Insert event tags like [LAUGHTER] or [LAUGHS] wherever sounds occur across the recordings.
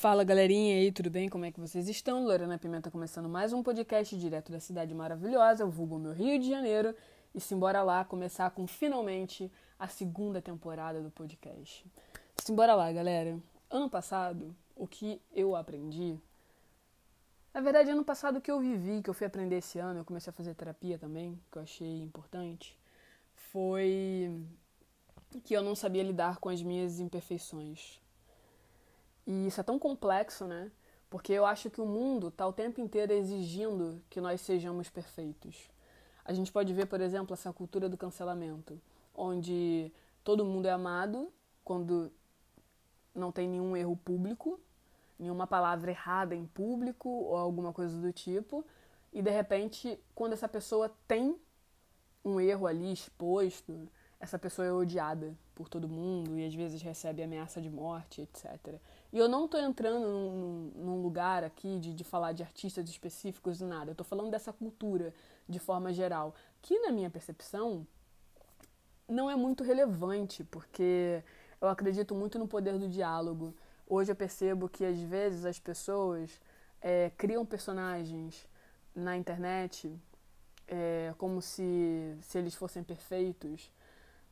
Fala galerinha aí, tudo bem? Como é que vocês estão? Lorena Pimenta começando mais um podcast direto da cidade maravilhosa, o vulgo meu Rio de Janeiro. E simbora lá começar com finalmente a segunda temporada do podcast. Simbora lá, galera. Ano passado, o que eu aprendi. Na verdade, ano passado o que eu vivi, que eu fui aprender esse ano, eu comecei a fazer terapia também, que eu achei importante, foi que eu não sabia lidar com as minhas imperfeições. E isso é tão complexo, né? Porque eu acho que o mundo está o tempo inteiro exigindo que nós sejamos perfeitos. A gente pode ver, por exemplo, essa cultura do cancelamento, onde todo mundo é amado quando não tem nenhum erro público, nenhuma palavra errada em público ou alguma coisa do tipo, e de repente, quando essa pessoa tem um erro ali exposto, essa pessoa é odiada por todo mundo e às vezes recebe ameaça de morte, etc. E eu não estou entrando num, num, lugar aqui de, de falar de artistas específicos e nada. Eu estou falando dessa cultura de forma geral, que na minha percepção não é muito relevante, porque eu acredito muito no poder do diálogo. Hoje eu percebo que às vezes as pessoas é, criam personagens na internet é, como se, se eles fossem perfeitos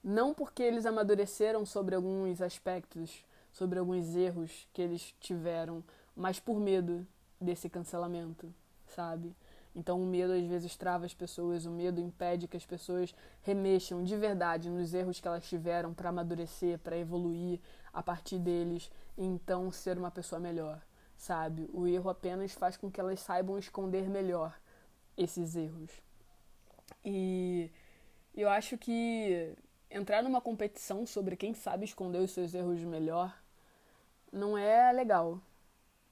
não porque eles amadureceram sobre alguns aspectos, sobre alguns erros que eles tiveram, mas por medo desse cancelamento, sabe? Então o medo às vezes trava as pessoas, o medo impede que as pessoas remexam de verdade nos erros que elas tiveram para amadurecer, para evoluir a partir deles e então ser uma pessoa melhor, sabe? O erro apenas faz com que elas saibam esconder melhor esses erros. E eu acho que entrar numa competição sobre quem sabe esconder os seus erros melhor não é legal,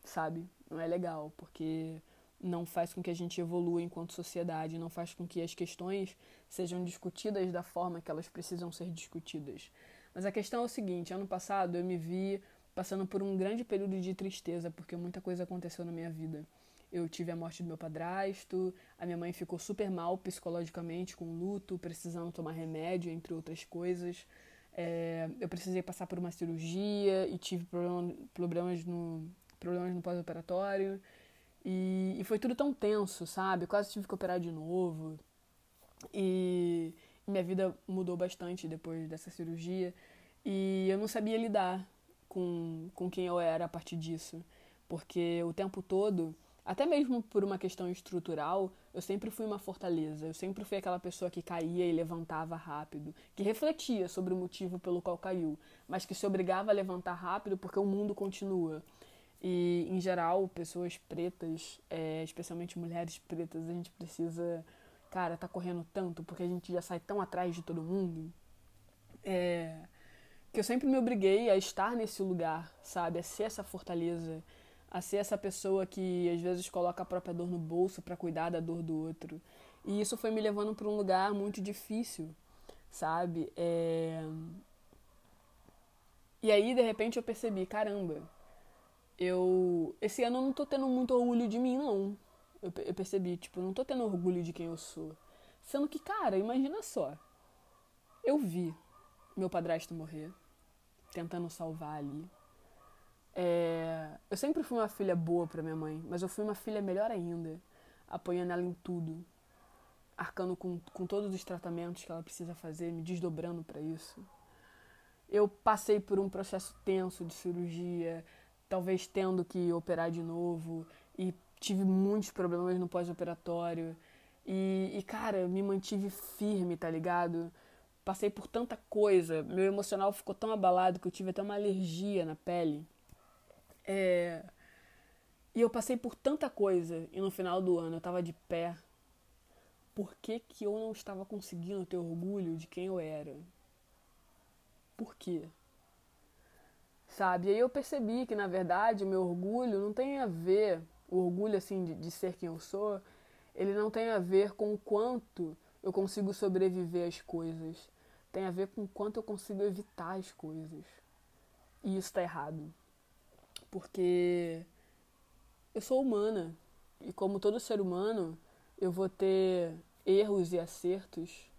sabe? Não é legal, porque não faz com que a gente evolua enquanto sociedade, não faz com que as questões sejam discutidas da forma que elas precisam ser discutidas. Mas a questão é o seguinte: ano passado eu me vi passando por um grande período de tristeza, porque muita coisa aconteceu na minha vida. Eu tive a morte do meu padrasto, a minha mãe ficou super mal psicologicamente, com luto, precisando tomar remédio, entre outras coisas. É, eu precisei passar por uma cirurgia e tive problema, problemas no, problemas no pós-operatório. E, e, foi tudo tão tenso, sabe? Quase tive que operar de novo. E minha vida mudou bastante depois dessa cirurgia. E eu não sabia lidar com, com quem eu era a partir disso. Porque o tempo todo até mesmo por uma questão estrutural, eu sempre fui uma fortaleza. Eu sempre fui aquela pessoa que caía e levantava rápido, que refletia sobre o motivo pelo qual caiu, mas que se obrigava a levantar rápido porque o mundo continua. E, em geral, pessoas pretas, é, especialmente mulheres pretas, a gente precisa, cara, tá correndo tanto porque a gente já sai tão atrás de todo mundo. É, que eu sempre me obriguei a estar nesse lugar, sabe? A ser essa fortaleza a ser essa pessoa que às vezes coloca a própria dor no bolso para cuidar da dor do outro. E isso foi me levando para um lugar muito difícil, sabe? É... E aí, de repente, eu percebi, caramba, eu. Esse ano eu não tô tendo muito orgulho de mim, não. Eu, eu percebi, tipo, não tô tendo orgulho de quem eu sou. Sendo que, cara, imagina só. Eu vi meu padrasto morrer, tentando salvar ali é... Eu sempre fui uma filha boa para minha mãe, mas eu fui uma filha melhor ainda, apoiando ela em tudo, arcando com, com todos os tratamentos que ela precisa fazer, me desdobrando para isso. Eu passei por um processo tenso de cirurgia, talvez tendo que operar de novo, e tive muitos problemas no pós-operatório. E, e, cara, me mantive firme, tá ligado? Passei por tanta coisa, meu emocional ficou tão abalado que eu tive até uma alergia na pele. É... E eu passei por tanta coisa e no final do ano eu tava de pé. Por que, que eu não estava conseguindo ter orgulho de quem eu era? Por quê? Sabe? E aí eu percebi que na verdade o meu orgulho não tem a ver, o orgulho assim de, de ser quem eu sou, ele não tem a ver com o quanto eu consigo sobreviver às coisas. Tem a ver com o quanto eu consigo evitar as coisas. E isso tá errado porque eu sou humana e como todo ser humano, eu vou ter erros e acertos,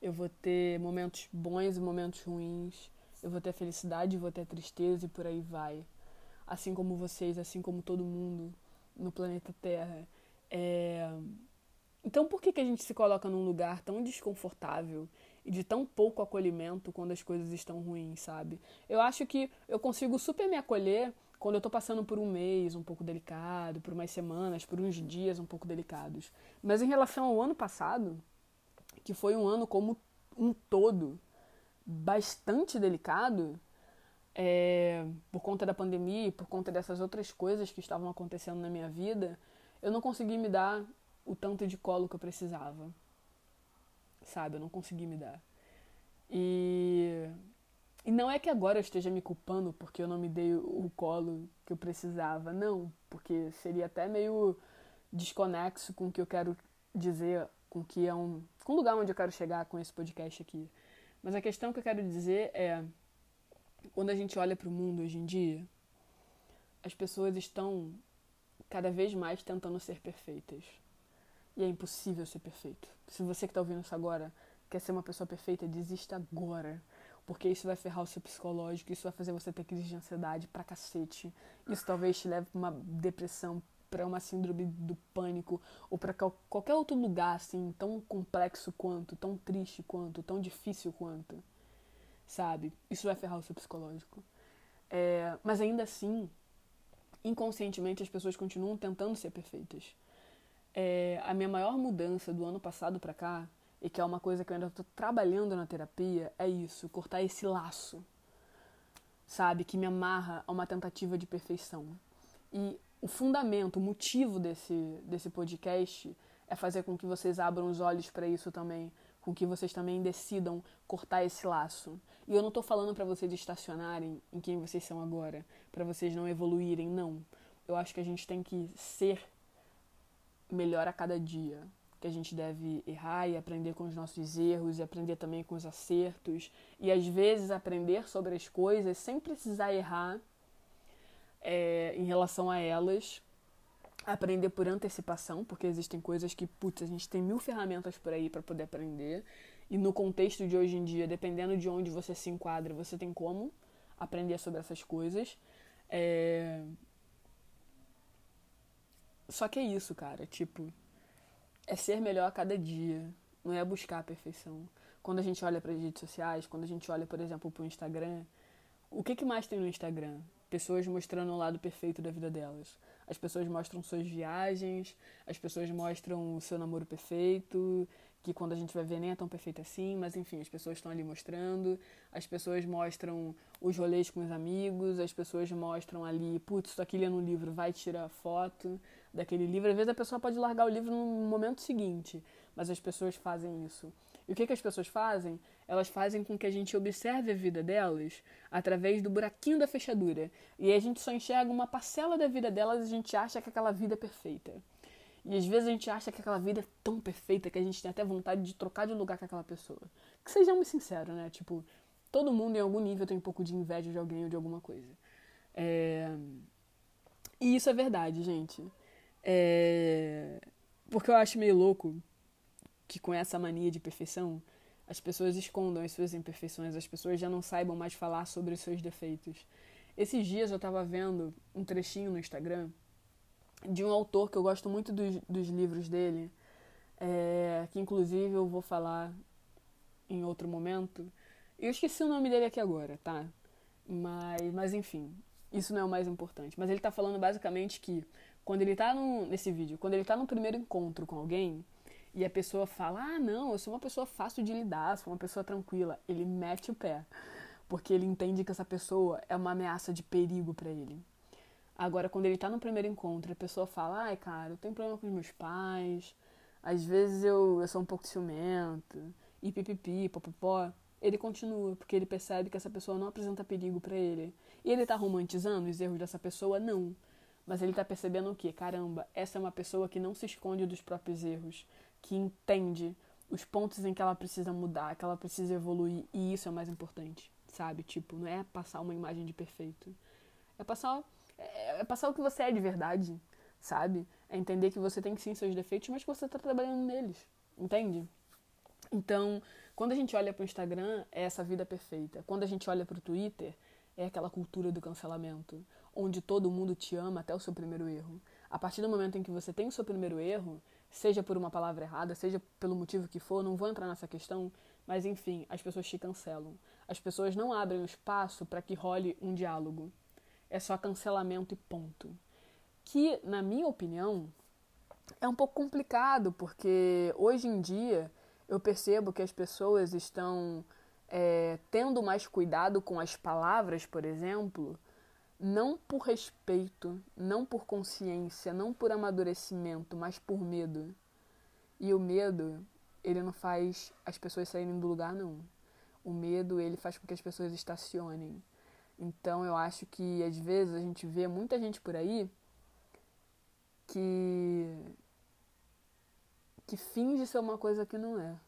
eu vou ter momentos bons e momentos ruins, eu vou ter felicidade, vou ter tristeza e por aí vai. assim como vocês, assim como todo mundo no planeta Terra. É... Então, por que, que a gente se coloca num lugar tão desconfortável e de tão pouco acolhimento quando as coisas estão ruins, sabe? Eu acho que eu consigo super me acolher quando eu tô passando por um mês um pouco delicado, por umas semanas, por uns dias um pouco delicados. Mas em relação ao ano passado, que foi um ano como um todo bastante delicado, é, por conta da pandemia por conta dessas outras coisas que estavam acontecendo na minha vida, eu não consegui me dar o tanto de colo que eu precisava. Sabe? Eu não consegui me dar. E, e não é que agora eu esteja me culpando porque eu não me dei o colo que eu precisava. Não, porque seria até meio desconexo com o que eu quero dizer, com que é um, com o lugar onde eu quero chegar com esse podcast aqui. Mas a questão que eu quero dizer é quando a gente olha para o mundo hoje em dia, as pessoas estão cada vez mais tentando ser perfeitas. E é impossível ser perfeito. Se você que está ouvindo isso agora quer ser uma pessoa perfeita, desista agora. Porque isso vai ferrar o seu psicológico, isso vai fazer você ter crise de ansiedade pra cacete. Isso talvez te leve pra uma depressão, para uma síndrome do pânico, ou para qualquer outro lugar assim, tão complexo quanto, tão triste quanto, tão difícil quanto sabe? Isso vai ferrar o seu psicológico. É, mas ainda assim, inconscientemente as pessoas continuam tentando ser perfeitas. É, a minha maior mudança do ano passado para cá, e que é uma coisa que eu ainda estou trabalhando na terapia, é isso: cortar esse laço, sabe? Que me amarra a uma tentativa de perfeição. E o fundamento, o motivo desse, desse podcast é fazer com que vocês abram os olhos para isso também, com que vocês também decidam cortar esse laço. E eu não estou falando para vocês estacionarem em quem vocês são agora, para vocês não evoluírem, não. Eu acho que a gente tem que ser melhor a cada dia, que a gente deve errar e aprender com os nossos erros e aprender também com os acertos e às vezes aprender sobre as coisas sem precisar errar é, em relação a elas, aprender por antecipação, porque existem coisas que, putz, a gente tem mil ferramentas por aí para poder aprender. E no contexto de hoje em dia, dependendo de onde você se enquadra, você tem como aprender sobre essas coisas. É... Só que é isso, cara. Tipo, é ser melhor a cada dia. Não é buscar a perfeição. Quando a gente olha para as redes sociais, quando a gente olha, por exemplo, para o Instagram, o que, que mais tem no Instagram? Pessoas mostrando o lado perfeito da vida delas. As pessoas mostram suas viagens, as pessoas mostram o seu namoro perfeito, que quando a gente vai ver nem é tão perfeito assim, mas enfim, as pessoas estão ali mostrando, as pessoas mostram os rolês com os amigos, as pessoas mostram ali, putz, estou aqui lendo um livro, vai tirar foto daquele livro. Às vezes a pessoa pode largar o livro no momento seguinte, mas as pessoas fazem isso. E o que, que as pessoas fazem? Elas fazem com que a gente observe a vida delas através do buraquinho da fechadura. E a gente só enxerga uma parcela da vida delas e a gente acha que aquela vida é perfeita. E às vezes a gente acha que aquela vida é tão perfeita que a gente tem até vontade de trocar de lugar com aquela pessoa. Que sejamos sinceros, né? Tipo, todo mundo em algum nível tem um pouco de inveja de alguém ou de alguma coisa. É... E isso é verdade, gente. É... Porque eu acho meio louco que com essa mania de perfeição as pessoas escondam as suas imperfeições, as pessoas já não saibam mais falar sobre os seus defeitos. Esses dias eu tava vendo um trechinho no Instagram de um autor que eu gosto muito dos, dos livros dele, é, que inclusive eu vou falar em outro momento. Eu esqueci o nome dele aqui agora, tá? Mas, mas enfim, isso não é o mais importante. Mas ele tá falando basicamente que quando ele tá no, nesse vídeo, quando ele tá no primeiro encontro com alguém e a pessoa fala: Ah, não, eu sou uma pessoa fácil de lidar, sou uma pessoa tranquila, ele mete o pé. Porque ele entende que essa pessoa é uma ameaça de perigo para ele. Agora, quando ele tá no primeiro encontro, a pessoa fala, ai, cara, eu tenho problema com os meus pais, às vezes eu, eu sou um pouco ciumento, e pipipi, popopó, ele continua, porque ele percebe que essa pessoa não apresenta perigo para ele. E ele tá romantizando os erros dessa pessoa? Não. Mas ele tá percebendo o quê? Caramba, essa é uma pessoa que não se esconde dos próprios erros, que entende os pontos em que ela precisa mudar, que ela precisa evoluir, e isso é o mais importante, sabe? Tipo, não é passar uma imagem de perfeito. É passar é, é passar o que você é de verdade, sabe? É entender que você tem sim seus defeitos, mas que você está trabalhando neles, entende? Então, quando a gente olha para o Instagram, é essa vida perfeita. Quando a gente olha para o Twitter, é aquela cultura do cancelamento. onde todo mundo te ama até o seu primeiro erro. A partir do momento em que você tem o seu primeiro erro, seja por uma palavra errada, seja pelo motivo que for, não vou entrar nessa questão, mas enfim, as pessoas te cancelam. As pessoas não abrem o espaço para que role um diálogo. É só cancelamento e ponto. Que, na minha opinião, é um pouco complicado, porque hoje em dia eu percebo que as pessoas estão é, tendo mais cuidado com as palavras, por exemplo, não por respeito, não por consciência, não por amadurecimento, mas por medo. E o medo, ele não faz as pessoas saírem do lugar, não. O medo, ele faz com que as pessoas estacionem. Então, eu acho que às vezes a gente vê muita gente por aí que que finge ser uma coisa que não é.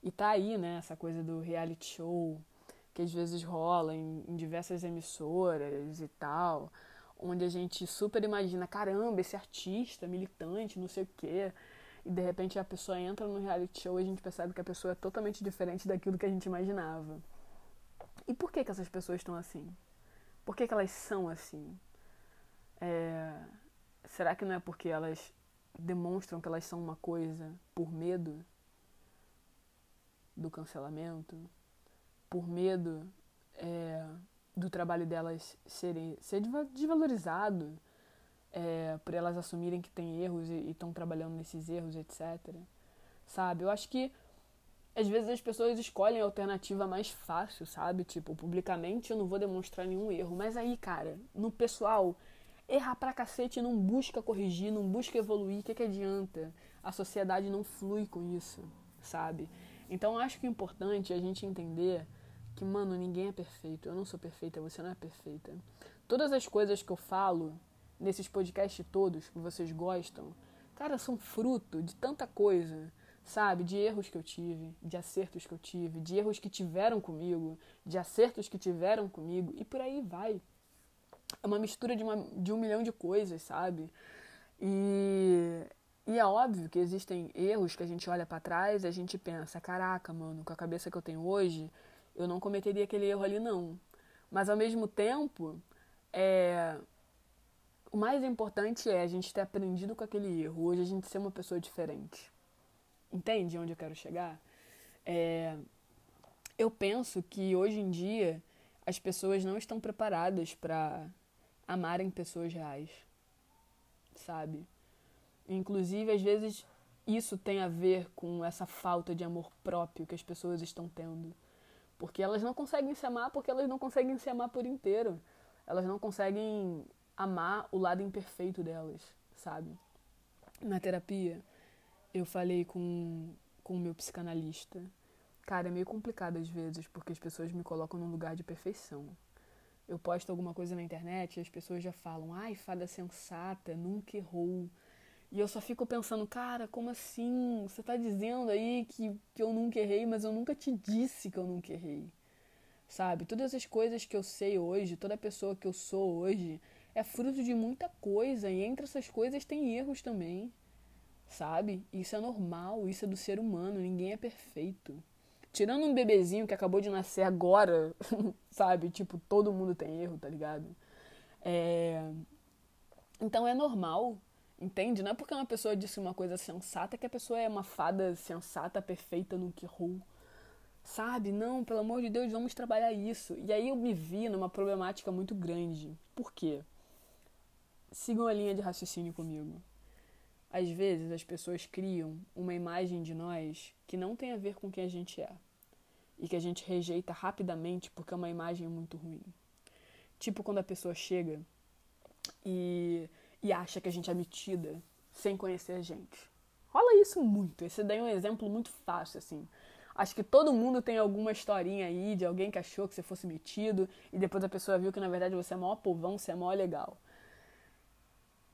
E tá aí, né, essa coisa do reality show, que às vezes rola em, em diversas emissoras e tal, onde a gente super imagina, caramba, esse artista, militante, não sei o quê. E de repente a pessoa entra no reality show e a gente percebe que a pessoa é totalmente diferente daquilo que a gente imaginava. E por que, que essas pessoas estão assim? Por que, que elas são assim? É... Será que não é porque elas demonstram que elas são uma coisa por medo do cancelamento? Por medo é, do trabalho delas serem, ser desvalorizado, é, por elas assumirem que tem erros e estão trabalhando nesses erros, etc. Sabe? Eu acho que às vezes as pessoas escolhem a alternativa mais fácil, sabe? Tipo, publicamente eu não vou demonstrar nenhum erro. Mas aí, cara, no pessoal, errar pra cacete não busca corrigir, não busca evoluir, o que, que adianta? A sociedade não flui com isso, sabe? Então acho que o importante é a gente entender que, mano, ninguém é perfeito. Eu não sou perfeita, você não é perfeita. Todas as coisas que eu falo nesses podcasts todos que vocês gostam, cara, são fruto de tanta coisa, sabe? De erros que eu tive, de acertos que eu tive, de erros que tiveram comigo, de acertos que tiveram comigo, e por aí vai. É uma mistura de, uma, de um milhão de coisas, sabe? E, e é óbvio que existem erros que a gente olha para trás e a gente pensa, caraca, mano, com a cabeça que eu tenho hoje, eu não cometeria aquele erro ali, não. Mas ao mesmo tempo, é... o mais importante é a gente ter aprendido com aquele erro. Hoje a gente ser uma pessoa diferente. Entende onde eu quero chegar? É... Eu penso que hoje em dia as pessoas não estão preparadas para amarem pessoas reais, sabe? Inclusive, às vezes, isso tem a ver com essa falta de amor próprio que as pessoas estão tendo. Porque elas não conseguem se amar porque elas não conseguem se amar por inteiro. Elas não conseguem amar o lado imperfeito delas, sabe? Na terapia, eu falei com com o meu psicanalista. Cara, é meio complicado às vezes, porque as pessoas me colocam num lugar de perfeição. Eu posto alguma coisa na internet e as pessoas já falam: "Ai, fada sensata, nunca errou". E eu só fico pensando, cara, como assim? Você tá dizendo aí que, que eu nunca errei, mas eu nunca te disse que eu nunca errei. Sabe? Todas as coisas que eu sei hoje, toda pessoa que eu sou hoje, é fruto de muita coisa. E entre essas coisas tem erros também. Sabe? Isso é normal, isso é do ser humano, ninguém é perfeito. Tirando um bebezinho que acabou de nascer agora, [LAUGHS] sabe? Tipo, todo mundo tem erro, tá ligado? É... Então é normal Entende? Não é porque uma pessoa disse uma coisa sensata que a pessoa é uma fada sensata, perfeita no que errou. Sabe? Não, pelo amor de Deus, vamos trabalhar isso. E aí eu me vi numa problemática muito grande. Por quê? Sigam a linha de raciocínio comigo. Às vezes as pessoas criam uma imagem de nós que não tem a ver com quem a gente é. E que a gente rejeita rapidamente porque é uma imagem muito ruim. Tipo quando a pessoa chega e e acha que a gente é metida sem conhecer a gente. Rola isso muito. Esse daí é um exemplo muito fácil, assim. Acho que todo mundo tem alguma historinha aí de alguém que achou que você fosse metido e depois a pessoa viu que na verdade você é maior povão, você é maior legal.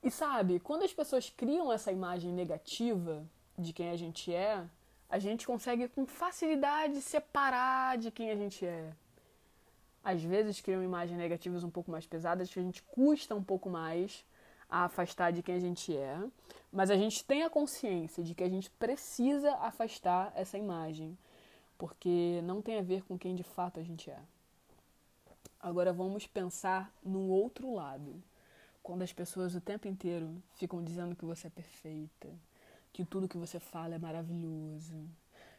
E sabe, quando as pessoas criam essa imagem negativa de quem a gente é, a gente consegue com facilidade separar de quem a gente é. Às vezes criam imagens negativas um pouco mais pesadas que a gente custa um pouco mais a afastar de quem a gente é, mas a gente tem a consciência de que a gente precisa afastar essa imagem, porque não tem a ver com quem de fato a gente é. Agora vamos pensar no outro lado. Quando as pessoas o tempo inteiro ficam dizendo que você é perfeita, que tudo que você fala é maravilhoso,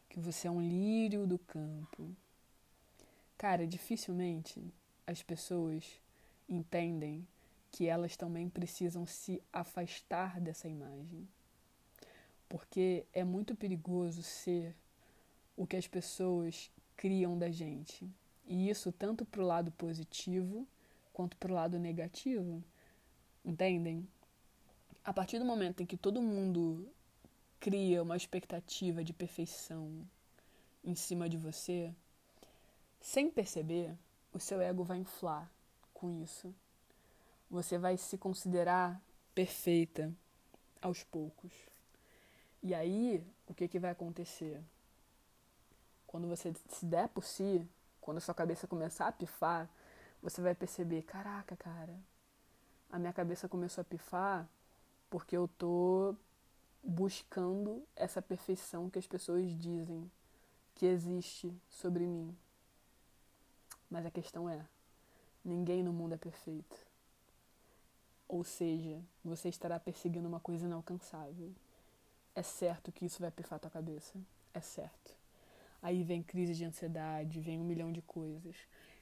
que você é um lírio do campo. Cara, dificilmente as pessoas entendem que elas também precisam se afastar dessa imagem. Porque é muito perigoso ser o que as pessoas criam da gente. E isso tanto para o lado positivo quanto para o lado negativo. Entendem? A partir do momento em que todo mundo cria uma expectativa de perfeição em cima de você, sem perceber, o seu ego vai inflar com isso. Você vai se considerar perfeita aos poucos. E aí, o que, que vai acontecer? Quando você se der por si, quando a sua cabeça começar a pifar, você vai perceber, caraca, cara, a minha cabeça começou a pifar porque eu tô buscando essa perfeição que as pessoas dizem que existe sobre mim. Mas a questão é, ninguém no mundo é perfeito. Ou seja, você estará perseguindo uma coisa inalcançável. É certo que isso vai pifar tua cabeça. É certo. Aí vem crise de ansiedade, vem um milhão de coisas.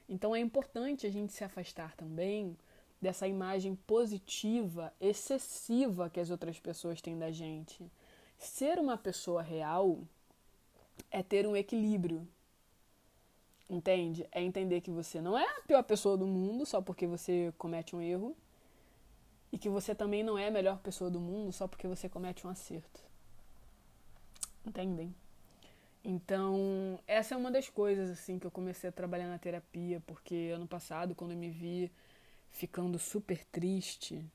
Então é importante a gente se afastar também dessa imagem positiva, excessiva que as outras pessoas têm da gente. Ser uma pessoa real é ter um equilíbrio. Entende? É entender que você não é a pior pessoa do mundo só porque você comete um erro e que você também não é a melhor pessoa do mundo só porque você comete um acerto. Entendem? Então, essa é uma das coisas assim que eu comecei a trabalhar na terapia, porque ano passado, quando eu me vi ficando super triste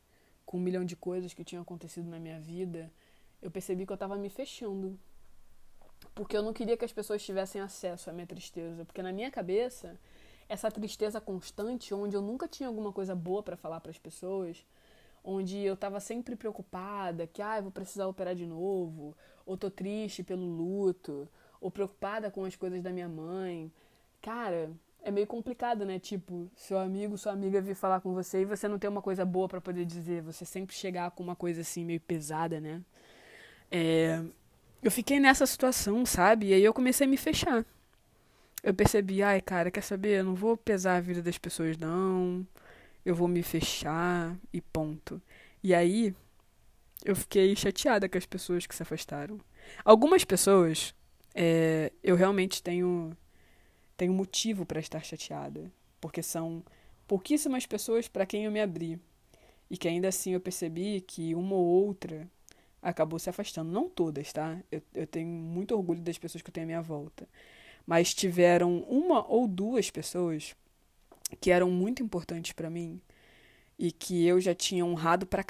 com um milhão de coisas que tinham acontecido na minha vida, eu percebi que eu estava me fechando. Porque eu não queria que as pessoas tivessem acesso à minha tristeza, porque na minha cabeça, essa tristeza constante, onde eu nunca tinha alguma coisa boa para falar para as pessoas, onde eu estava sempre preocupada que ah, eu vou precisar operar de novo, ou tô triste pelo luto, ou preocupada com as coisas da minha mãe. Cara, é meio complicado, né? Tipo, seu amigo, sua amiga vir falar com você e você não ter uma coisa boa para poder dizer, você sempre chegar com uma coisa assim meio pesada, né? É... Eu fiquei nessa situação, sabe? E aí eu comecei a me fechar. Eu percebi, ai, cara, quer saber? Eu não vou pesar a vida das pessoas, não. Eu vou me fechar e ponto. E aí eu fiquei chateada com as pessoas que se afastaram. Algumas pessoas é, eu realmente tenho, tenho motivo para estar chateada, porque são pouquíssimas pessoas para quem eu me abri. E que ainda assim eu percebi que uma ou outra acabou se afastando. Não todas, tá? Eu, eu tenho muito orgulho das pessoas que eu tenho à minha volta. Mas tiveram uma ou duas pessoas que eram muito importantes para mim e que eu já tinha honrado pra,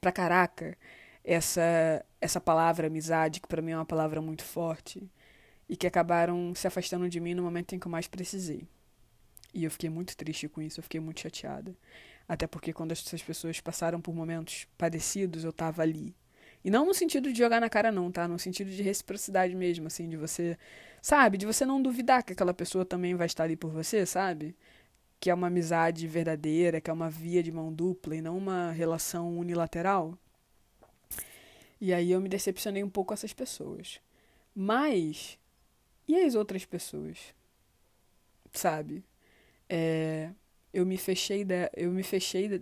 pra caraca essa, essa palavra amizade, que para mim é uma palavra muito forte e que acabaram se afastando de mim no momento em que eu mais precisei. E eu fiquei muito triste com isso, eu fiquei muito chateada. Até porque quando essas pessoas passaram por momentos parecidos, eu tava ali. E não no sentido de jogar na cara, não, tá? No sentido de reciprocidade mesmo, assim, de você. Sabe? De você não duvidar que aquela pessoa também vai estar ali por você, sabe? Que é uma amizade verdadeira, que é uma via de mão dupla e não uma relação unilateral. E aí eu me decepcionei um pouco com essas pessoas. Mas e as outras pessoas? Sabe? É, eu me fechei, de, eu me fechei de,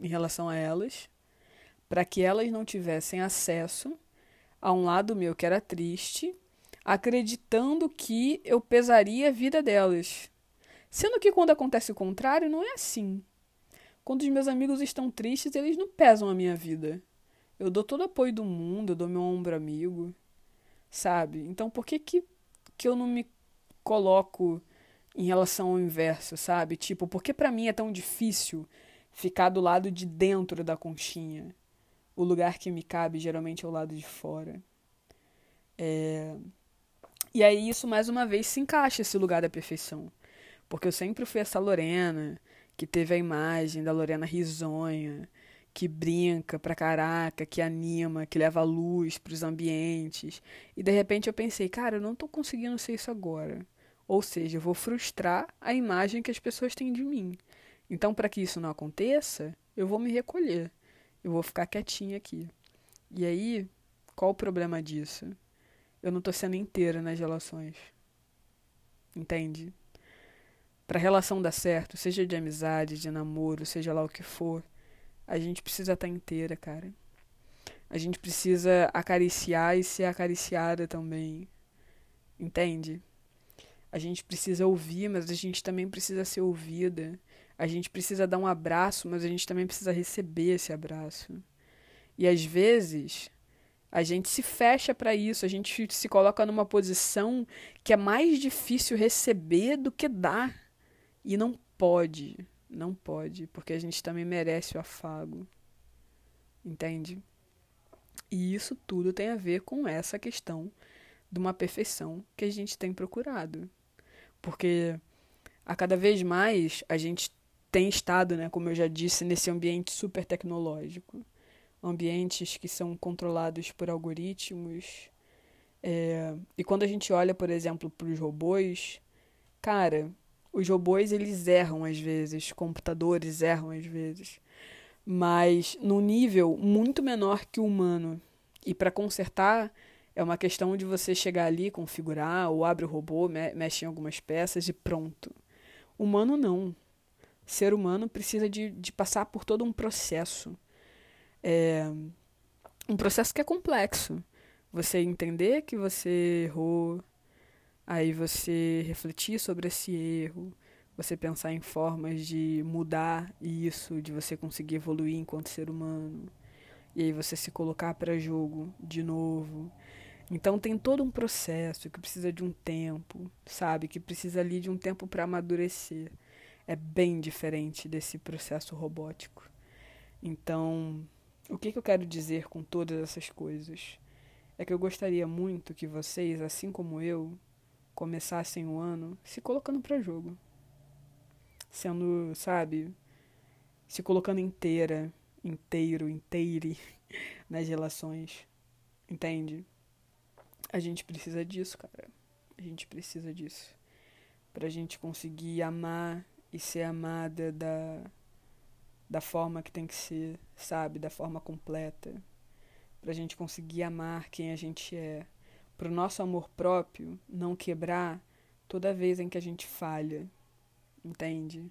em relação a elas para que elas não tivessem acesso a um lado meu que era triste, acreditando que eu pesaria a vida delas. Sendo que quando acontece o contrário, não é assim. Quando os meus amigos estão tristes, eles não pesam a minha vida. Eu dou todo o apoio do mundo, eu dou meu ombro amigo, sabe? Então por que que que eu não me coloco em relação ao inverso, sabe? Tipo, por que para mim é tão difícil ficar do lado de dentro da conchinha? O lugar que me cabe geralmente é o lado de fora. É... E aí isso mais uma vez se encaixa esse lugar da perfeição. Porque eu sempre fui essa Lorena que teve a imagem da Lorena risonha, que brinca pra caraca, que anima, que leva luz para os ambientes. E de repente eu pensei, cara, eu não tô conseguindo ser isso agora. Ou seja, eu vou frustrar a imagem que as pessoas têm de mim. Então, para que isso não aconteça, eu vou me recolher. Eu vou ficar quietinha aqui. E aí, qual o problema disso? Eu não tô sendo inteira nas relações. Entende? Pra relação dar certo, seja de amizade, de namoro, seja lá o que for, a gente precisa estar tá inteira, cara. A gente precisa acariciar e ser acariciada também. Entende? A gente precisa ouvir, mas a gente também precisa ser ouvida. A gente precisa dar um abraço, mas a gente também precisa receber esse abraço. E às vezes a gente se fecha para isso, a gente se coloca numa posição que é mais difícil receber do que dar. E não pode, não pode, porque a gente também merece o afago. Entende? E isso tudo tem a ver com essa questão de uma perfeição que a gente tem procurado. Porque a cada vez mais a gente tem estado, né, como eu já disse, nesse ambiente super tecnológico. Ambientes que são controlados por algoritmos. É, e quando a gente olha, por exemplo, para os robôs, cara, os robôs eles erram às vezes, computadores erram às vezes mas num nível muito menor que o humano. E para consertar, é uma questão de você chegar ali, configurar, ou abre o robô, me mexe em algumas peças e pronto. Humano não. Ser humano precisa de, de passar por todo um processo. É, um processo que é complexo. Você entender que você errou, aí você refletir sobre esse erro, você pensar em formas de mudar isso, de você conseguir evoluir enquanto ser humano. E aí você se colocar para jogo de novo. Então tem todo um processo que precisa de um tempo, sabe? Que precisa ali de um tempo para amadurecer. É bem diferente desse processo robótico. Então, o que, que eu quero dizer com todas essas coisas? É que eu gostaria muito que vocês, assim como eu, começassem o ano se colocando para jogo sendo, sabe, se colocando inteira, inteiro, inteire [LAUGHS] nas relações. Entende? A gente precisa disso, cara. A gente precisa disso. Pra gente conseguir amar e ser amada da, da forma que tem que ser, sabe? Da forma completa. Pra gente conseguir amar quem a gente é. Pro nosso amor próprio não quebrar toda vez em que a gente falha entende?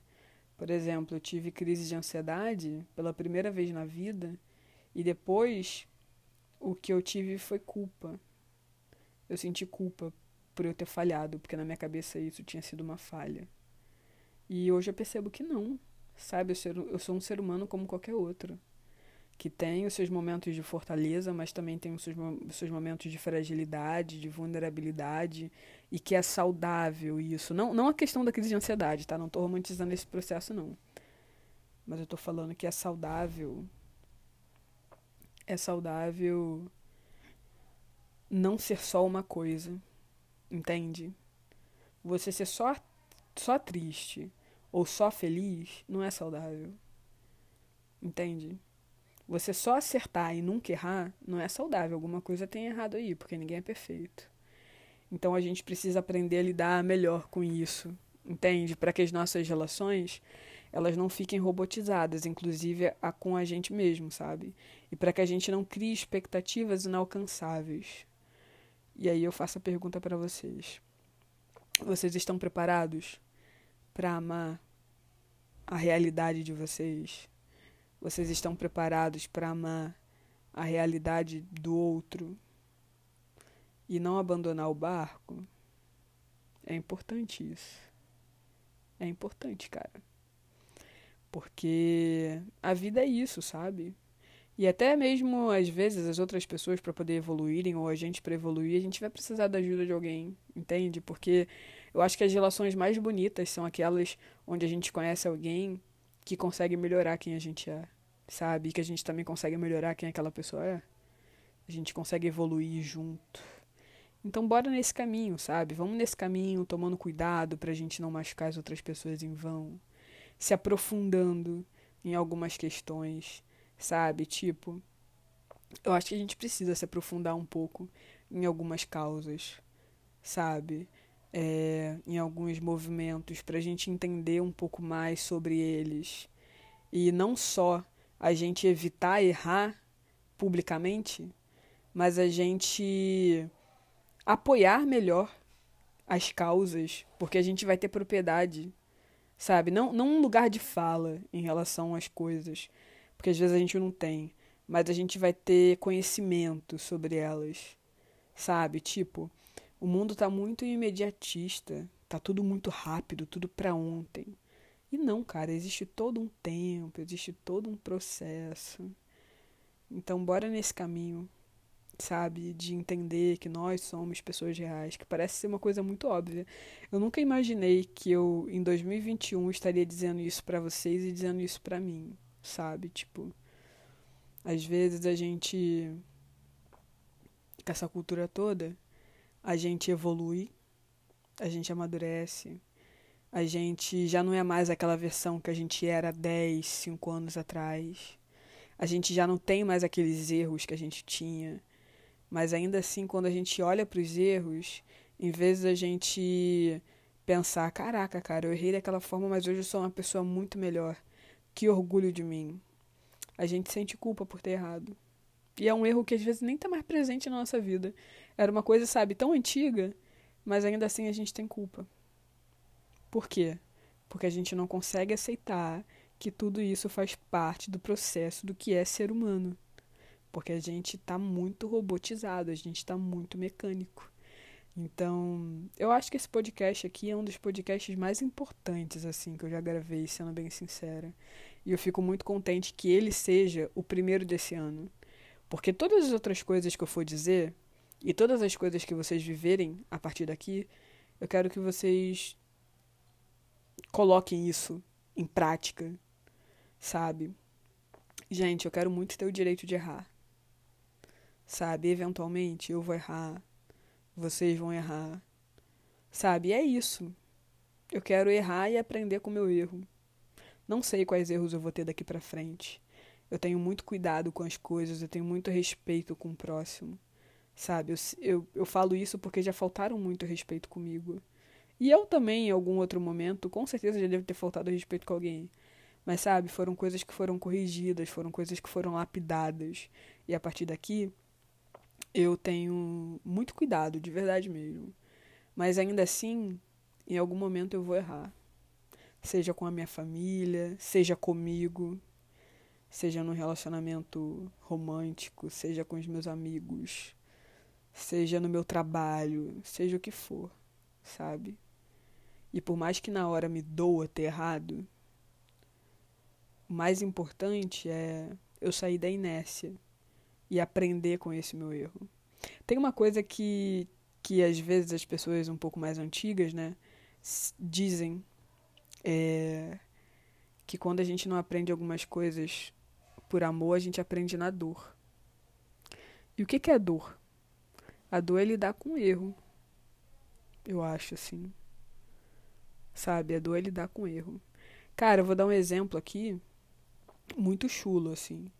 Por exemplo, eu tive crise de ansiedade pela primeira vez na vida e depois o que eu tive foi culpa. Eu senti culpa por eu ter falhado, porque na minha cabeça isso tinha sido uma falha. E hoje eu percebo que não, sabe? Eu, ser, eu sou um ser humano como qualquer outro que tem os seus momentos de fortaleza, mas também tem os seus, os seus momentos de fragilidade, de vulnerabilidade, e que é saudável isso. Não, não a questão da crise de ansiedade, tá? Não estou romantizando esse processo, não. Mas eu estou falando que é saudável. É saudável não ser só uma coisa, entende? Você ser só, só triste ou só feliz não é saudável, entende? Você só acertar e nunca errar não é saudável. Alguma coisa tem errado aí, porque ninguém é perfeito. Então a gente precisa aprender a lidar melhor com isso, entende? Para que as nossas relações elas não fiquem robotizadas, inclusive a com a gente mesmo, sabe? E para que a gente não crie expectativas inalcançáveis. E aí eu faço a pergunta para vocês. Vocês estão preparados para amar a realidade de vocês? Vocês estão preparados para amar a realidade do outro e não abandonar o barco? É importante isso. É importante, cara. Porque a vida é isso, sabe? E até mesmo às vezes as outras pessoas para poder evoluírem ou a gente para evoluir, a gente vai precisar da ajuda de alguém, entende? Porque eu acho que as relações mais bonitas são aquelas onde a gente conhece alguém que consegue melhorar quem a gente é, sabe? Que a gente também consegue melhorar quem aquela pessoa é. A gente consegue evoluir junto. Então bora nesse caminho, sabe? Vamos nesse caminho, tomando cuidado pra gente não machucar as outras pessoas em vão, se aprofundando em algumas questões, sabe? Tipo, eu acho que a gente precisa se aprofundar um pouco em algumas causas, sabe? é, em alguns movimentos para a gente entender um pouco mais sobre eles e não só a gente evitar errar publicamente, mas a gente apoiar melhor as causas, porque a gente vai ter propriedade, sabe? Não, não um lugar de fala em relação às coisas, porque às vezes a gente não tem, mas a gente vai ter conhecimento sobre elas, sabe? Tipo, o mundo tá muito imediatista, tá tudo muito rápido, tudo para ontem. E não, cara, existe todo um tempo, existe todo um processo. Então, bora nesse caminho, sabe? De entender que nós somos pessoas reais, que parece ser uma coisa muito óbvia. Eu nunca imaginei que eu, em 2021, estaria dizendo isso para vocês e dizendo isso para mim, sabe? Tipo, às vezes a gente. Com essa cultura toda, a gente evolui, a gente amadurece, a gente já não é mais aquela versão que a gente era 10, 5 anos atrás. A gente já não tem mais aqueles erros que a gente tinha. Mas ainda assim, quando a gente olha para os erros, em vez da gente pensar, caraca, cara, eu errei daquela forma, mas hoje eu sou uma pessoa muito melhor. Que orgulho de mim. A gente sente culpa por ter errado. E é um erro que às vezes nem está mais presente na nossa vida. Era uma coisa, sabe, tão antiga, mas ainda assim a gente tem culpa. Por quê? Porque a gente não consegue aceitar que tudo isso faz parte do processo do que é ser humano. Porque a gente está muito robotizado, a gente está muito mecânico. Então, eu acho que esse podcast aqui é um dos podcasts mais importantes, assim, que eu já gravei, sendo bem sincera. E eu fico muito contente que ele seja o primeiro desse ano. Porque todas as outras coisas que eu for dizer, e todas as coisas que vocês viverem a partir daqui, eu quero que vocês coloquem isso em prática, sabe? Gente, eu quero muito ter o direito de errar. Sabe? Eventualmente eu vou errar, vocês vão errar. Sabe? E é isso. Eu quero errar e aprender com o meu erro. Não sei quais erros eu vou ter daqui para frente. Eu tenho muito cuidado com as coisas, eu tenho muito respeito com o próximo. Sabe, eu, eu, eu falo isso porque já faltaram muito respeito comigo. E eu também, em algum outro momento, com certeza já devo ter faltado respeito com alguém. Mas, sabe, foram coisas que foram corrigidas, foram coisas que foram lapidadas. E a partir daqui, eu tenho muito cuidado, de verdade mesmo. Mas ainda assim, em algum momento eu vou errar. Seja com a minha família, seja comigo, seja no relacionamento romântico, seja com os meus amigos, seja no meu trabalho, seja o que for, sabe? E por mais que na hora me doa ter errado, o mais importante é eu sair da inércia e aprender com esse meu erro. Tem uma coisa que, que às vezes as pessoas um pouco mais antigas, né, dizem é, que quando a gente não aprende algumas coisas por amor, a gente aprende na dor. E o que, que é dor? A dor é lidar com o erro. Eu acho, assim. Sabe? A dor é lidar com erro. Cara, eu vou dar um exemplo aqui muito chulo, assim.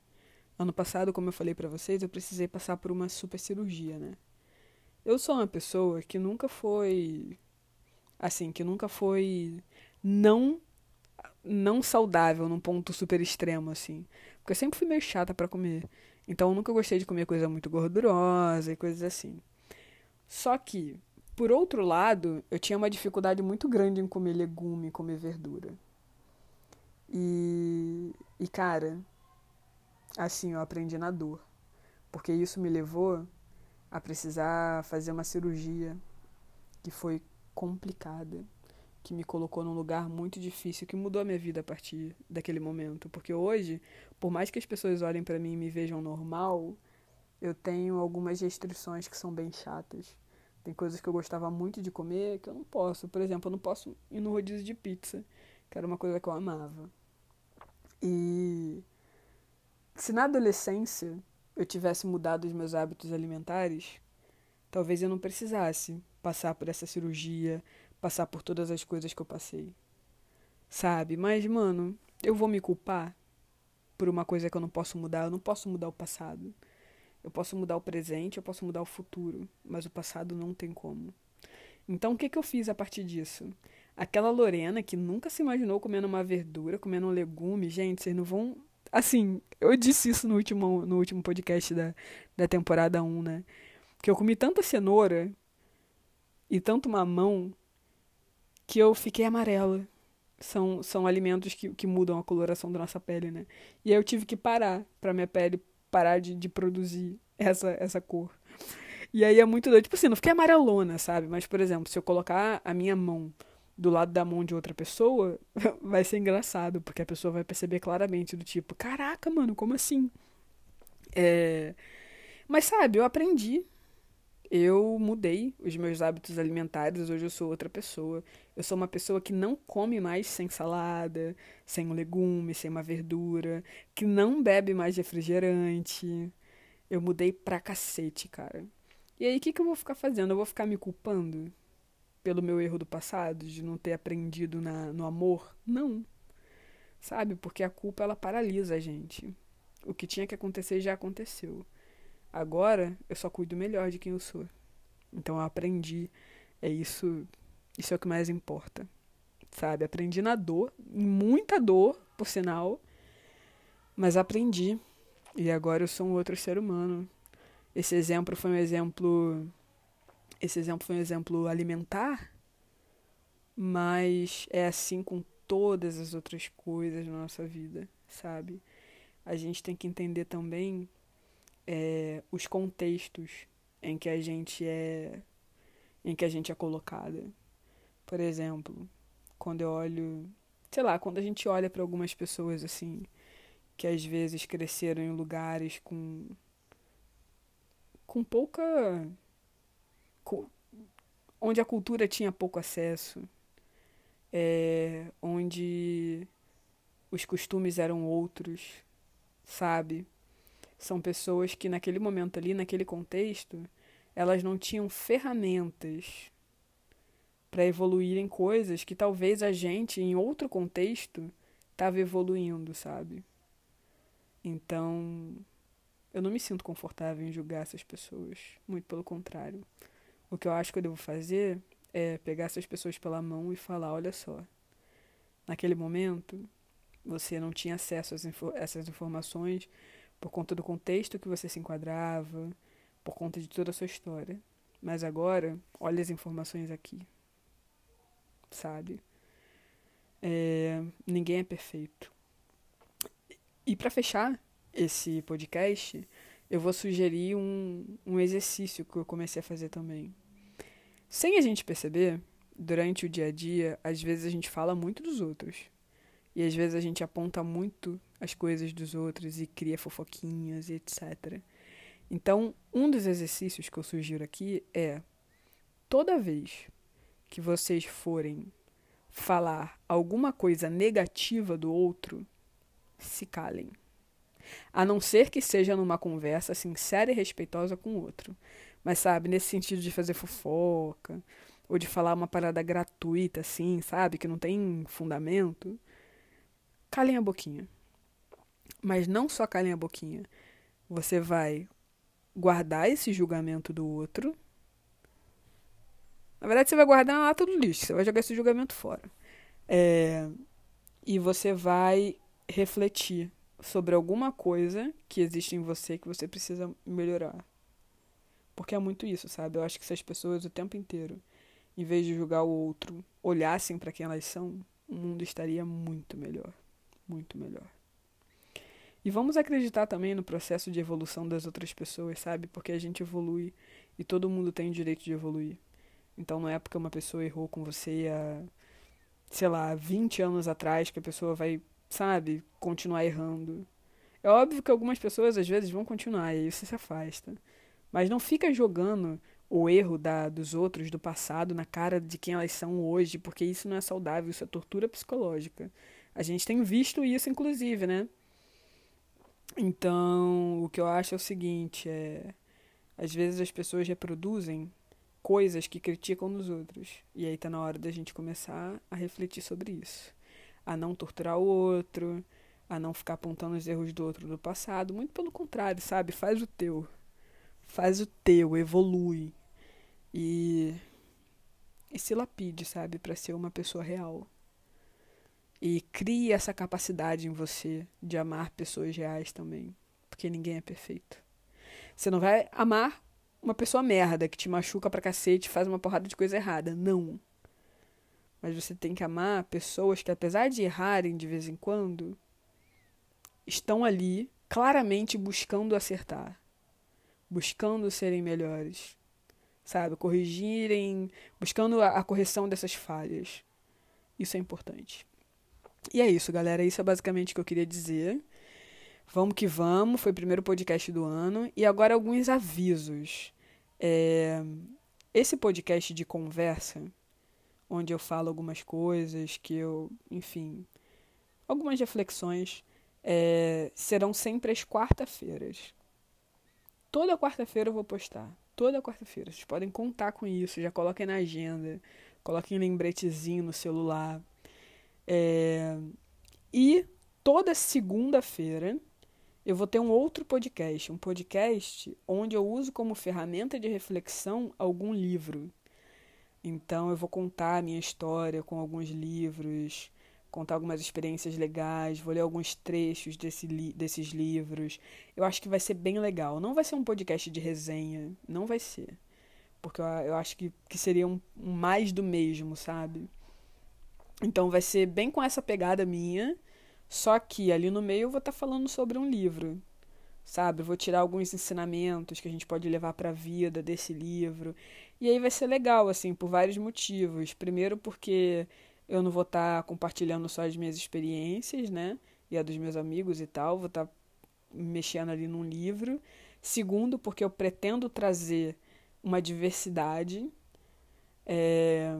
Ano passado, como eu falei para vocês, eu precisei passar por uma super cirurgia, né? Eu sou uma pessoa que nunca foi. Assim, que nunca foi não não saudável num ponto super extremo, assim. Porque eu sempre fui meio chata para comer. Então eu nunca gostei de comer coisa muito gordurosa e coisas assim. Só que, por outro lado, eu tinha uma dificuldade muito grande em comer legume, comer verdura. E, e cara, assim, eu aprendi na dor. Porque isso me levou a precisar fazer uma cirurgia que foi complicada que me colocou num lugar muito difícil, que mudou a minha vida a partir daquele momento. Porque hoje, por mais que as pessoas olhem para mim e me vejam normal, eu tenho algumas restrições que são bem chatas. Tem coisas que eu gostava muito de comer que eu não posso. Por exemplo, eu não posso ir no rodízio de pizza, que era uma coisa que eu amava. E se na adolescência eu tivesse mudado os meus hábitos alimentares, talvez eu não precisasse passar por essa cirurgia, passar por todas as coisas que eu passei. Sabe? Mas, mano, eu vou me culpar por uma coisa que eu não posso mudar. Eu não posso mudar o passado. Eu posso mudar o presente, eu posso mudar o futuro, mas o passado não tem como. Então, o que, que eu fiz a partir disso? Aquela Lorena que nunca se imaginou comendo uma verdura, comendo um legume, gente, vocês não vão. Assim, eu disse isso no último, no último podcast da, da temporada 1, né? Que eu comi tanta cenoura e tanto mamão que eu fiquei amarela. São, são alimentos que, que mudam a coloração da nossa pele, né? E aí eu tive que parar pra minha pele parar de, de produzir essa, essa cor. E aí é muito doido. Tipo assim, não fiquei amarelona, sabe? Mas, por exemplo, se eu colocar a minha mão do lado da mão de outra pessoa, [LAUGHS] vai ser engraçado, porque a pessoa vai perceber claramente do tipo, caraca, mano, como assim? É... Mas sabe, eu aprendi. Eu mudei os meus hábitos alimentares, hoje eu sou outra pessoa. Eu sou uma pessoa que não come mais sem salada, sem um legume, sem uma verdura, que não bebe mais refrigerante. Eu mudei pra cacete, cara. E aí, o que, que eu vou ficar fazendo? Eu vou ficar me culpando pelo meu erro do passado, de não ter aprendido na, no amor? Não. Sabe? Porque a culpa, ela paralisa a gente. O que tinha que acontecer já aconteceu. Agora, eu só cuido melhor de quem eu sou. Então, eu aprendi. É isso. Isso é o que mais importa. Sabe? Aprendi na dor, muita dor, por sinal. Mas aprendi. E agora eu sou um outro ser humano esse exemplo foi um exemplo. Esse exemplo foi um exemplo alimentar, mas é assim com todas as outras coisas na nossa vida, sabe? A gente tem que entender também é, os contextos em que a gente é em que a gente é colocada. Por exemplo, quando eu olho, sei lá, quando a gente olha para algumas pessoas assim, que às vezes cresceram em lugares com com pouca. Com, onde a cultura tinha pouco acesso, é, onde os costumes eram outros, sabe? São pessoas que naquele momento ali, naquele contexto, elas não tinham ferramentas para evoluírem coisas que talvez a gente, em outro contexto, estava evoluindo, sabe? Então, eu não me sinto confortável em julgar essas pessoas. Muito pelo contrário. O que eu acho que eu devo fazer é pegar essas pessoas pela mão e falar: olha só, naquele momento você não tinha acesso a essas informações por conta do contexto que você se enquadrava, por conta de toda a sua história. Mas agora, olha as informações aqui. Sabe? É, ninguém é perfeito. E para fechar, esse podcast, eu vou sugerir um, um exercício que eu comecei a fazer também. Sem a gente perceber, durante o dia a dia, às vezes a gente fala muito dos outros. E às vezes a gente aponta muito as coisas dos outros e cria fofoquinhas e etc. Então, um dos exercícios que eu sugiro aqui é: toda vez que vocês forem falar alguma coisa negativa do outro, se calem. A não ser que seja numa conversa sincera e respeitosa com o outro. Mas, sabe, nesse sentido de fazer fofoca, ou de falar uma parada gratuita, assim, sabe, que não tem fundamento, calem a boquinha. Mas não só calem a boquinha. Você vai guardar esse julgamento do outro. Na verdade, você vai guardar na lata do lixo, você vai jogar esse julgamento fora. É, e você vai refletir sobre alguma coisa que existe em você que você precisa melhorar. Porque é muito isso, sabe? Eu acho que se as pessoas o tempo inteiro, em vez de julgar o outro, olhassem para quem elas são, o mundo estaria muito melhor. Muito melhor. E vamos acreditar também no processo de evolução das outras pessoas, sabe? Porque a gente evolui e todo mundo tem o direito de evoluir. Então não é porque uma pessoa errou com você há, sei lá, 20 anos atrás que a pessoa vai sabe, continuar errando. É óbvio que algumas pessoas às vezes vão continuar e você se afasta. Mas não fica jogando o erro da, dos outros do passado na cara de quem elas são hoje, porque isso não é saudável, isso é tortura psicológica. A gente tem visto isso, inclusive, né? Então, o que eu acho é o seguinte, é às vezes as pessoas reproduzem coisas que criticam nos outros. E aí tá na hora da gente começar a refletir sobre isso a não torturar o outro, a não ficar apontando os erros do outro do passado. Muito pelo contrário, sabe? Faz o teu. Faz o teu, evolui. E e se lapide, sabe, para ser uma pessoa real. E crie essa capacidade em você de amar pessoas reais também, porque ninguém é perfeito. Você não vai amar uma pessoa merda que te machuca pra cacete faz uma porrada de coisa errada. Não. Mas você tem que amar pessoas que, apesar de errarem de vez em quando, estão ali claramente buscando acertar, buscando serem melhores, sabe? Corrigirem, buscando a, a correção dessas falhas. Isso é importante. E é isso, galera. Isso é basicamente o que eu queria dizer. Vamos que vamos. Foi o primeiro podcast do ano. E agora alguns avisos. É... Esse podcast de conversa, onde eu falo algumas coisas que eu, enfim, algumas reflexões, é... serão sempre às quarta-feiras. Toda quarta-feira eu vou postar. Toda quarta-feira. Vocês podem contar com isso. Já coloquem na agenda. Coloquem lembretezinho no celular. É... E toda segunda-feira eu vou ter um outro podcast, um podcast onde eu uso como ferramenta de reflexão algum livro. Então eu vou contar a minha história com alguns livros, contar algumas experiências legais, vou ler alguns trechos desse li desses livros. Eu acho que vai ser bem legal. Não vai ser um podcast de resenha, não vai ser. Porque eu, eu acho que, que seria um, um mais do mesmo, sabe? Então vai ser bem com essa pegada minha só que ali no meio eu vou estar tá falando sobre um livro, sabe? Vou tirar alguns ensinamentos que a gente pode levar para a vida desse livro. E aí vai ser legal, assim, por vários motivos. Primeiro, porque eu não vou estar tá compartilhando só as minhas experiências, né? E a dos meus amigos e tal. Vou estar tá mexendo ali num livro. Segundo, porque eu pretendo trazer uma diversidade. É...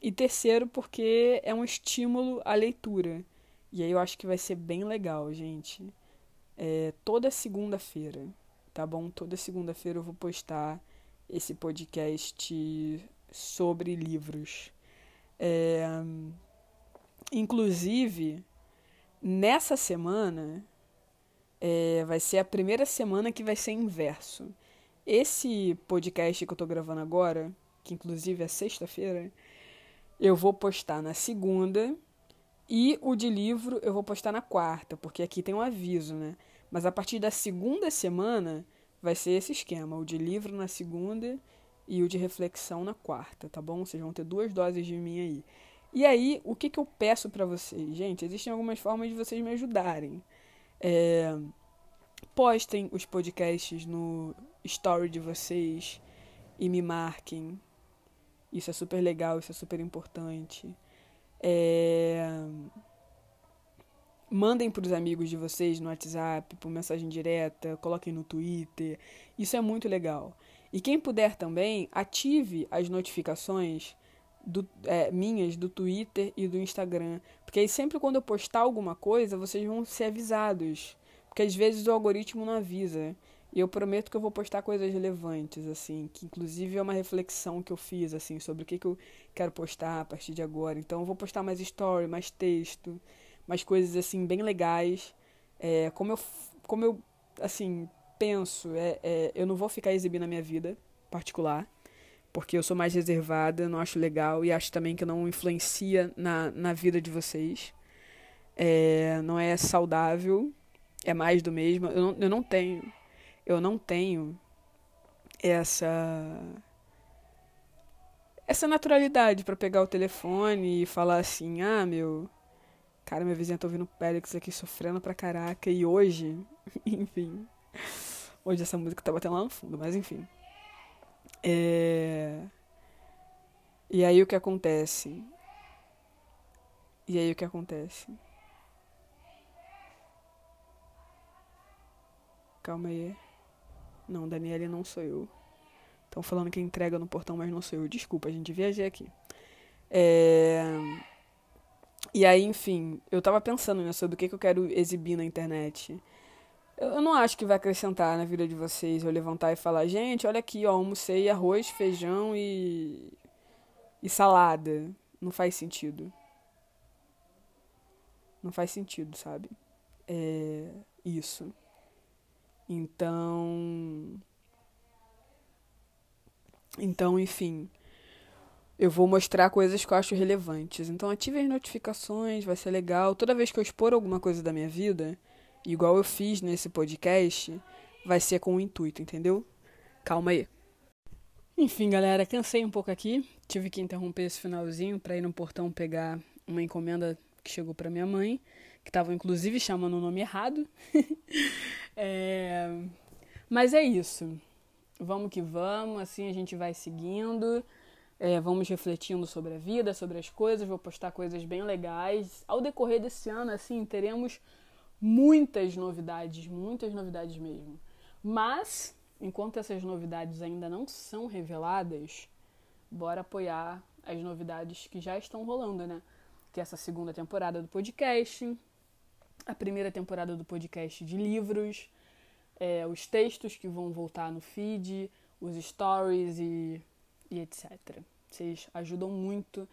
E terceiro, porque é um estímulo à leitura. E aí eu acho que vai ser bem legal, gente. É, toda segunda-feira, tá bom? Toda segunda-feira eu vou postar esse podcast sobre livros. É, inclusive, nessa semana é, vai ser a primeira semana que vai ser inverso. Esse podcast que eu tô gravando agora, que inclusive é sexta-feira, eu vou postar na segunda e o de livro eu vou postar na quarta, porque aqui tem um aviso, né? Mas a partir da segunda semana vai ser esse esquema: o de livro na segunda e o de reflexão na quarta, tá bom? Vocês vão ter duas doses de mim aí. E aí, o que, que eu peço para vocês? Gente, existem algumas formas de vocês me ajudarem. É, postem os podcasts no story de vocês e me marquem. Isso é super legal, isso é super importante. É... Mandem para os amigos de vocês no WhatsApp, por mensagem direta, coloquem no Twitter. Isso é muito legal. E quem puder também, ative as notificações do, é, minhas do Twitter e do Instagram. Porque aí sempre quando eu postar alguma coisa, vocês vão ser avisados. Porque às vezes o algoritmo não avisa. E eu prometo que eu vou postar coisas relevantes, assim, que inclusive é uma reflexão que eu fiz, assim, sobre o que, que eu quero postar a partir de agora. Então eu vou postar mais story, mais texto, mais coisas, assim, bem legais. É, como eu, como eu, assim, penso, é, é, eu não vou ficar exibindo a minha vida particular, porque eu sou mais reservada, não acho legal e acho também que não influencia na, na vida de vocês. É, não é saudável, é mais do mesmo. Eu não, eu não tenho eu não tenho essa essa naturalidade para pegar o telefone e falar assim: "Ah, meu, cara, minha vizinha tá ouvindo Périx aqui sofrendo pra caraca e hoje, [LAUGHS] enfim, hoje essa música tá batendo lá no fundo, mas enfim. É... E aí o que acontece? E aí o que acontece? Calma aí. Não, Daniele não sou eu. Estão falando que entrega no portão, mas não sou eu. Desculpa, a gente viajei aqui. É... E aí, enfim, eu tava pensando né, sobre o que, que eu quero exibir na internet. Eu, não acho que vai acrescentar na vida de vocês eu levantar e falar, gente, olha aqui, ó, almocei arroz, feijão e. e salada. Não faz sentido. Não faz sentido, sabe? É. Isso. Então. Então, enfim. eu vou mostrar coisas que eu acho relevantes. Então ative as notificações, vai ser legal. Toda vez que eu expor alguma coisa da minha vida, igual eu fiz nesse podcast, vai ser com o intuito, entendeu? Calma aí. Enfim, galera, cansei um pouco aqui. Tive que interromper esse finalzinho para ir no portão pegar uma encomenda que chegou para minha mãe, que estava inclusive chamando o nome errado. [LAUGHS] é... Mas é isso. Vamos que vamos, assim a gente vai seguindo. É, vamos refletindo sobre a vida, sobre as coisas. Vou postar coisas bem legais. Ao decorrer desse ano, assim, teremos muitas novidades, muitas novidades mesmo. Mas, enquanto essas novidades ainda não são reveladas, bora apoiar as novidades que já estão rolando, né? Que é essa segunda temporada do podcast, a primeira temporada do podcast de livros, é, os textos que vão voltar no feed, os stories e, e etc. Vocês ajudam muito.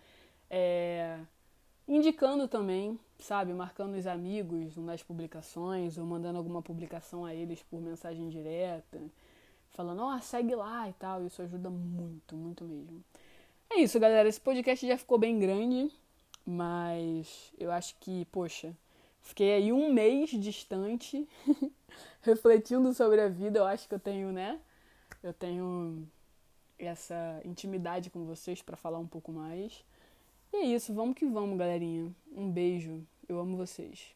É, indicando também, sabe, marcando os amigos nas publicações ou mandando alguma publicação a eles por mensagem direta, falando, ó, oh, segue lá e tal. Isso ajuda muito, muito mesmo. É isso, galera. Esse podcast já ficou bem grande, mas eu acho que, poxa, fiquei aí um mês distante [LAUGHS] refletindo sobre a vida. Eu acho que eu tenho, né? Eu tenho essa intimidade com vocês para falar um pouco mais. E é isso, vamos que vamos, galerinha. Um beijo. Eu amo vocês.